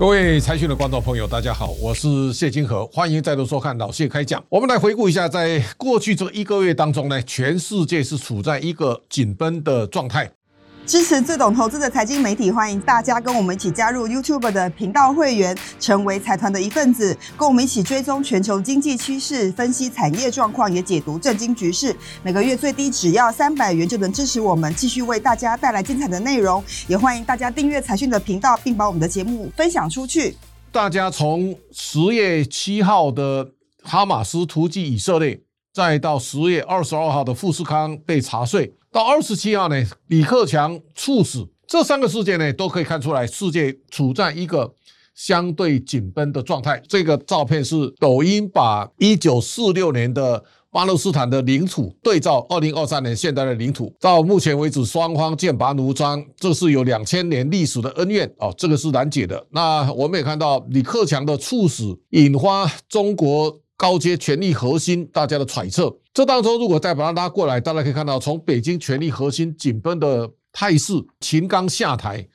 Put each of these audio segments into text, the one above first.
各位财讯的观众朋友，大家好，我是谢金河，欢迎再度收看老谢开讲。我们来回顾一下，在过去这一个月当中呢，全世界是处在一个紧绷的状态。支持最懂投资的财经媒体，欢迎大家跟我们一起加入 YouTube 的频道会员，成为财团的一份子，跟我们一起追踪全球经济趋势，分析产业状况，也解读政经局势。每个月最低只要三百元就能支持我们，继续为大家带来精彩的内容。也欢迎大家订阅财讯的频道，并把我们的节目分享出去。大家从十月七号的哈马斯突击以色列，再到十月二十二号的富士康被查税。到二十七号呢，李克强猝死，这三个事件呢，都可以看出来，世界处在一个相对紧绷的状态。这个照片是抖音把一九四六年的巴勒斯坦的领土对照二零二三年现在的领土，到目前为止双方剑拔弩张，这是有两千年历史的恩怨哦，这个是难解的。那我们也看到李克强的猝死，引发中国。高阶权力核心，大家的揣测。这当中，如果再把它拉过来，大家可以看到，从北京权力核心紧绷的态势，秦刚下台，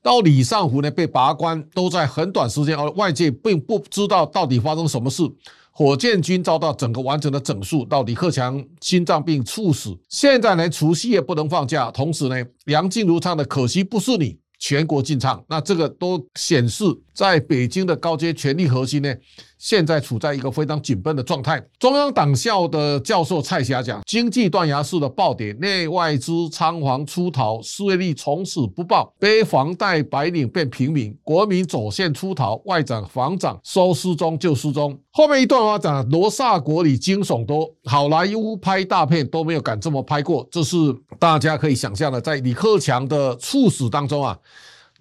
到李尚福呢被拔关，都在很短时间，而外界并不知道到底发生什么事。火箭军遭到整个完整的整肃，到李克强心脏病猝死，现在呢除夕夜不能放假，同时呢梁静茹唱的《可惜不是你》全国禁唱，那这个都显示在北京的高阶权力核心呢。现在处在一个非常紧绷的状态。中央党校的教授蔡霞讲，经济断崖式的暴跌，内外资仓皇出逃，失业率从此不报，背房贷白领变平民，国民走线出逃，外涨房涨，收失踪就失踪。后面一段话讲，罗刹国里惊悚多，好莱坞拍大片都没有敢这么拍过，这是大家可以想象的。在李克强的猝死当中啊。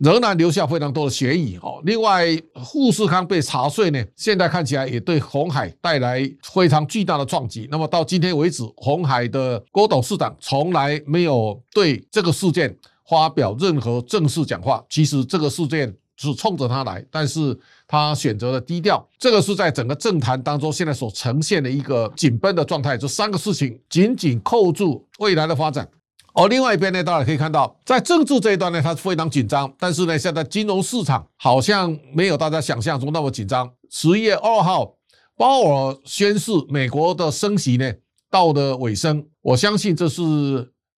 仍然留下非常多的嫌疑哦。另外，富士康被查税呢，现在看起来也对红海带来非常巨大的撞击。那么到今天为止，红海的郭董事长从来没有对这个事件发表任何正式讲话。其实这个事件是冲着他来，但是他选择了低调。这个是在整个政坛当中现在所呈现的一个紧绷的状态。这三个事情紧紧扣住未来的发展。而另外一边呢，大家可以看到，在政治这一段呢，它是非常紧张。但是呢，现在金融市场好像没有大家想象中那么紧张。十一月二号，鲍尔宣誓美国的升息呢到了尾声，我相信这是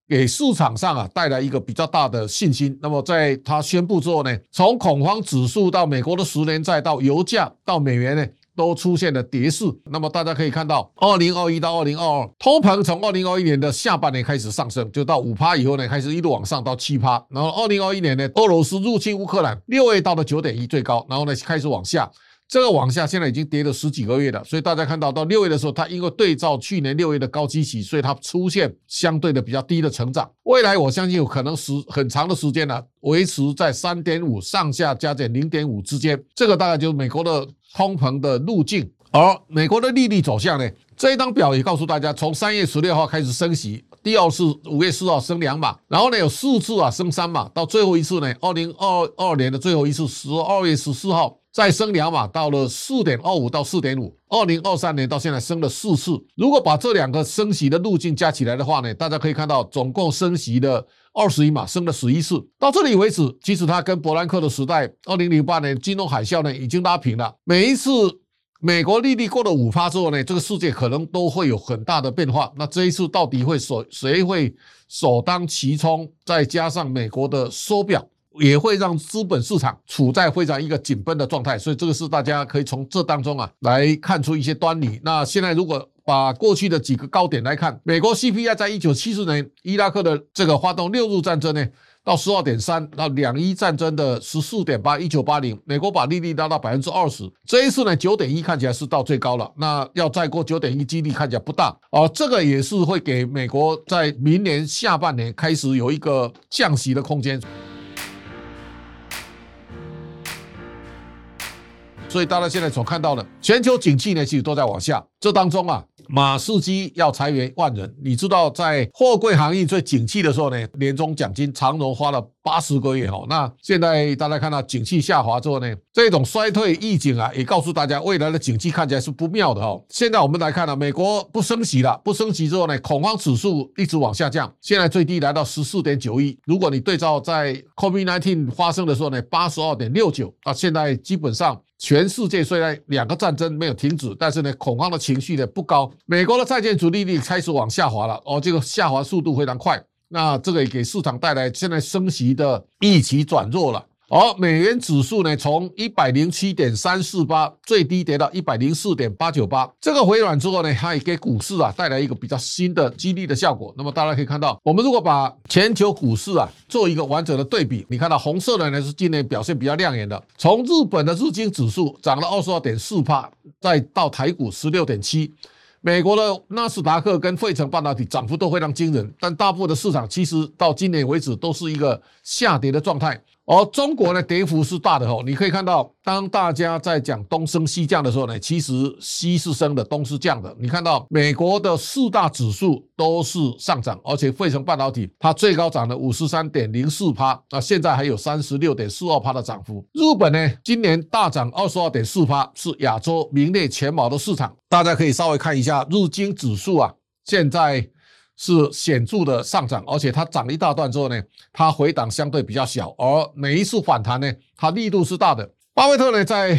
给市场上啊带来一个比较大的信心。那么在他宣布之后呢，从恐慌指数到美国的十年债，到油价，到美元呢。都出现了跌势，那么大家可以看到，二零二一到二零二二，通膨从二零二一年的下半年开始上升，就到五趴以后呢，开始一路往上到七趴，然后二零二一年呢，俄罗斯入侵乌克兰，六月到了九点一最高，然后呢开始往下，这个往下现在已经跌了十几个月了，所以大家看到到六月的时候，它因为对照去年六月的高基期，所以它出现相对的比较低的成长。未来我相信有可能时很长的时间呢，维持在三点五上下加减零点五之间，这个大概就是美国的。通膨的路径，而美国的利率走向呢？这一张表也告诉大家，从三月十六号开始升息，第二次五月四号升两码，然后呢有四次啊升三码，到最后一次呢，二零二二年的最后一次十二月十四号再升两码，到了四点二五到四点五，二零二三年到现在升了四次。如果把这两个升息的路径加起来的话呢，大家可以看到总共升息的。二十一码升了十一次，到这里为止，其实它跟伯兰克的时代，二零零八年金融海啸呢已经拉平了。每一次美国利率过了五发之后呢，这个世界可能都会有很大的变化。那这一次到底会首谁会首当其冲？再加上美国的缩表，也会让资本市场处在非常一个紧绷的状态。所以这个是大家可以从这当中啊来看出一些端倪。那现在如果把过去的几个高点来看，美国 CPI 在一九七四年伊拉克的这个发动六日战争呢，到十二点三，到两伊战争的十四点八，一九八零，美国把利率拉到百分之二十，这一次呢九点一看起来是到最高了，那要再过九点一，几率看起来不大哦，这个也是会给美国在明年下半年开始有一个降息的空间。所以大家现在所看到的全球景气呢，其实都在往下。这当中啊，马士基要裁员万人。你知道，在货柜行业最景气的时候呢，年终奖金长荣花了八十个月哦。那现在大家看到景气下滑之后呢，这种衰退预警啊，也告诉大家未来的景气看起来是不妙的哦。现在我们来看呢，美国不升息了，不升息之后呢，恐慌指数一直往下降，现在最低来到十四点九一。如果你对照在 COVID-19 发生的时候呢，八十二点六九，啊，现在基本上。全世界虽然两个战争没有停止，但是呢，恐慌的情绪呢不高。美国的债券主利率开始往下滑了，哦，这个下滑速度非常快。那这个也给市场带来现在升息的预期转弱了。而美元指数呢，从一百零七点三四八最低跌到一百零四点八九八，这个回暖之后呢，它也给股市啊带来一个比较新的激励的效果。那么大家可以看到，我们如果把全球股市啊做一个完整的对比，你看到红色的呢是今年表现比较亮眼的，从日本的日经指数涨了二十二点四帕，再到台股十六点七。美国的纳斯达克跟费城半导体涨幅都非常惊人，但大部分的市场其实到今年为止都是一个下跌的状态。而中国呢，跌幅是大的哦。你可以看到，当大家在讲东升西降的时候呢，其实西是升的，东是降的。你看到美国的四大指数都是上涨，而且费城半导体它最高涨了五十三点零四趴，那现在还有三十六点四二趴的涨幅。日本呢，今年大涨二十二点四趴，是亚洲名列前茅的市场。大家可以稍微看一下日经指数啊，现在。是显著的上涨，而且它涨一大段之后呢，它回档相对比较小，而每一次反弹呢，它力度是大的。巴菲特呢，在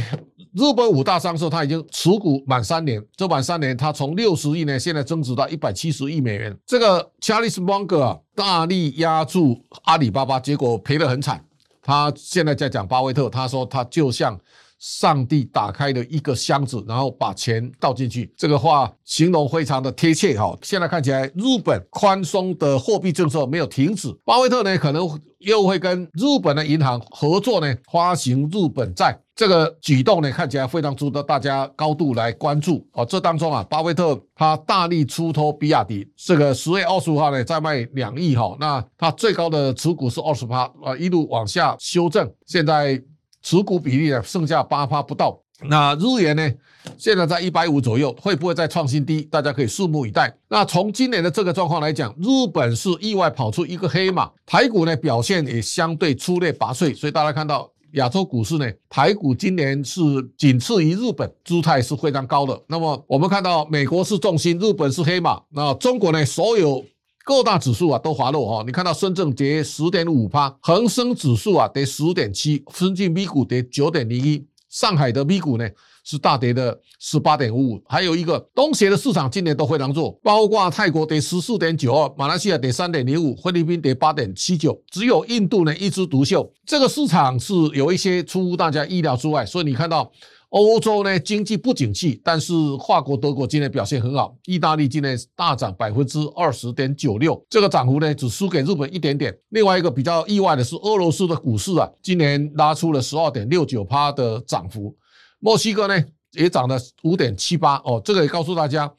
日本五大商时候，他已经持股满三年，这满三年，他从六十亿呢，现在增值到一百七十亿美元。这个 Charles Munger，大力压住阿里巴巴，结果赔得很惨。他现在在讲巴菲特，他说他就像。上帝打开了一个箱子，然后把钱倒进去。这个话形容非常的贴切哈。现在看起来，日本宽松的货币政策没有停止，巴菲特呢可能又会跟日本的银行合作呢，发行日本债。这个举动呢看起来非常值得大家高度来关注哦。这当中啊，巴菲特他大力出脱比亚迪，这个十月二十五号呢再卖两亿哈，那他最高的持股是二十八啊，一路往下修正，现在。持股比例呢，剩下八趴不到。那日元呢，现在在一百五左右，会不会再创新低？大家可以拭目以待。那从今年的这个状况来讲，日本是意外跑出一个黑马，台股呢表现也相对出类拔萃。所以大家看到亚洲股市呢，台股今年是仅次于日本，姿态是非常高的。那么我们看到美国是重心，日本是黑马，那中国呢，所有。各大指数啊都滑落哈，你看到深圳跌十点五趴，恒生指数啊跌十点七，深圳 B 股跌九点零一，上海的 B 股呢是大跌的十八点五五，还有一个东协的市场今年都非常弱，包括泰国跌十四点九二，马来西亚跌三点零五，菲律宾跌八点七九，只有印度呢一枝独秀，这个市场是有一些出乎大家意料之外，所以你看到。欧洲呢经济不景气，但是法国、德国今年表现很好，意大利今年大涨百分之二十点九六，这个涨幅呢只输给日本一点点。另外一个比较意外的是，俄罗斯的股市啊，今年拉出了十二点六九趴的涨幅，墨西哥呢也涨了五点七八哦，这个也告诉大家。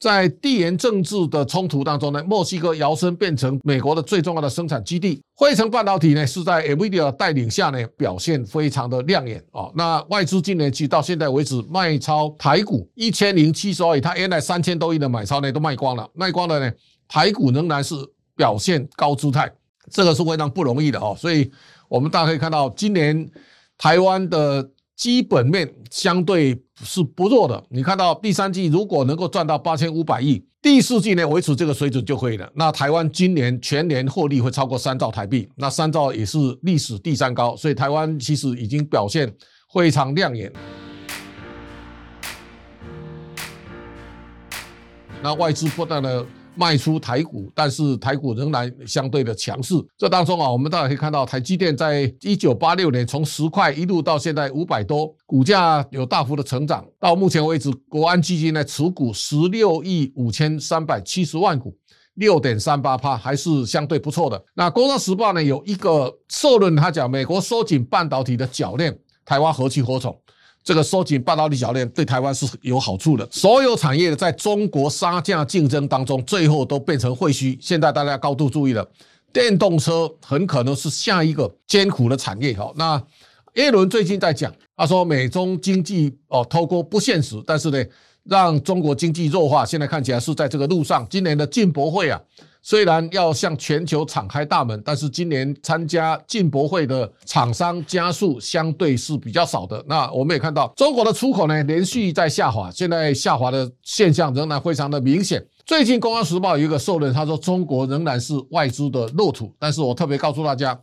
在地缘政治的冲突当中呢，墨西哥摇身变成美国的最重要的生产基地。汇成半导体呢是在 Nvidia 带领下呢表现非常的亮眼哦。那外资今年其实到现在为止卖超台股一千零七十亿，它原来三千多亿的买超呢都卖光了，卖光了呢，台股仍然是表现高姿态，这个是非常不容易的哦。所以我们大家可以看到，今年台湾的。基本面相对是不弱的。你看到第三季如果能够赚到八千五百亿，第四季呢维持这个水准就可以了。那台湾今年全年获利会超过三兆台币，那三兆也是历史第三高，所以台湾其实已经表现非常亮眼。那外资不断的。卖出台股，但是台股仍然相对的强势。这当中啊，我们大家可以看到，台积电在一九八六年从十块一路到现在五百多，股价有大幅的成长。到目前为止，国安基金呢持股十六亿五千三百七十万股，六点三八帕，还是相对不错的。那《工商时报》呢有一个社论，他讲美国收紧半导体的铰链，台湾何去何从？这个收紧半导体铰链对台湾是有好处的。所有产业在中国杀价竞争当中，最后都变成废墟。现在大家高度注意了，电动车很可能是下一个艰苦的产业。哈，那耶伦最近在讲，他说美中经济哦脱钩不现实，但是呢，让中国经济弱化，现在看起来是在这个路上。今年的进博会啊，虽然要向全球敞开大门，但是今年参加进博会的厂商加速相对是比较少的。那我们也看到中国的出口呢连续在下滑，现在下滑的现象仍然非常的明显。最近《公安时报》有一个受人，他说中国仍然是外资的乐土，但是我特别告诉大家。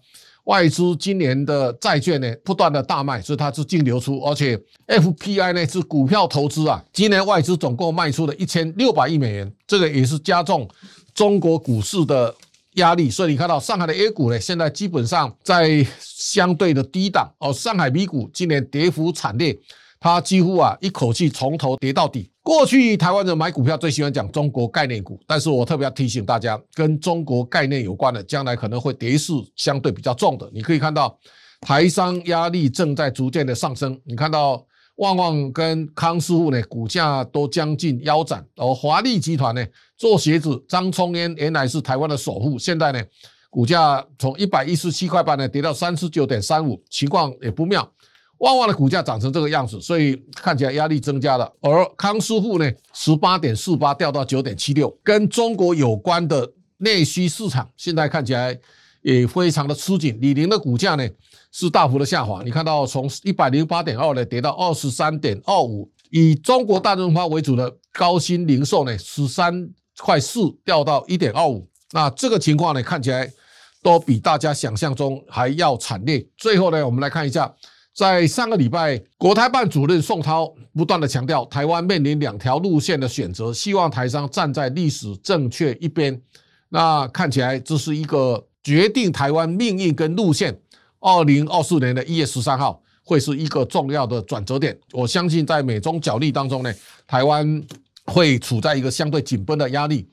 外资今年的债券呢不断的大卖，所以它是净流出，而且 FPI 呢是股票投资啊，今年外资总共卖出了一千六百亿美元，这个也是加重中国股市的压力。所以你看到上海的 A 股呢，现在基本上在相对的低档哦，上海 B 股今年跌幅惨烈。它几乎啊一口气从头跌到底。过去台湾人买股票最喜欢讲中国概念股，但是我特别要提醒大家，跟中国概念有关的，将来可能会跌势相对比较重的。你可以看到台商压力正在逐渐的上升。你看到旺旺跟康师傅呢，股价都将近腰斩。而华丽集团呢，做鞋子，张聪烟原来是台湾的首富，现在呢，股价从一百一十七块半呢跌到三十九点三五，情况也不妙。旺旺的股价涨成这个样子，所以看起来压力增加了。而康师傅呢，十八点四八掉到九点七六，跟中国有关的内需市场现在看起来也非常的吃紧。李宁的股价呢是大幅的下滑，你看到从一百零八点二呢跌到二十三点二五。以中国大润发为主的高新零售呢，十三块四掉到一点二五。那这个情况呢，看起来都比大家想象中还要惨烈。最后呢，我们来看一下。在上个礼拜，国台办主任宋涛不断的强调，台湾面临两条路线的选择，希望台商站在历史正确一边。那看起来这是一个决定台湾命运跟路线。二零二四年的一月十三号会是一个重要的转折点。我相信在美中角力当中呢，台湾会处在一个相对紧绷的压力。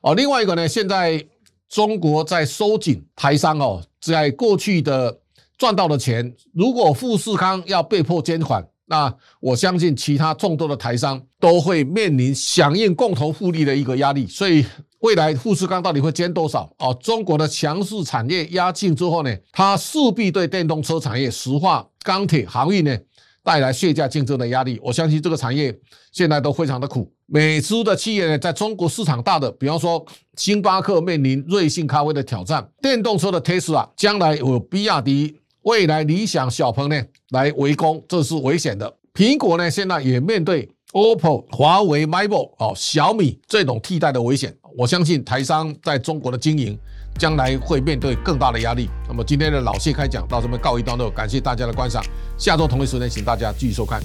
哦，另外一个呢，现在中国在收紧台商哦，在过去的。赚到的钱，如果富士康要被迫捐款，那我相信其他众多的台商都会面临响应共同富利的一个压力。所以未来富士康到底会捐多少？哦，中国的强势产业压境之后呢，它势必对电动车产业、石化、钢铁、航运呢带来血价竞争的压力。我相信这个产业现在都非常的苦。美资的企业呢，在中国市场大的，比方说星巴克面临瑞幸咖啡的挑战，电动车的 Tesla 将来有比亚迪。未来理想小鹏呢来围攻，这是危险的。苹果呢现在也面对 OPPO、华为、mobile 哦小米这种替代的危险。我相信台商在中国的经营将来会面对更大的压力。那么今天的老谢开讲到这边告一段落，感谢大家的观赏。下周同一时间，请大家继续收看。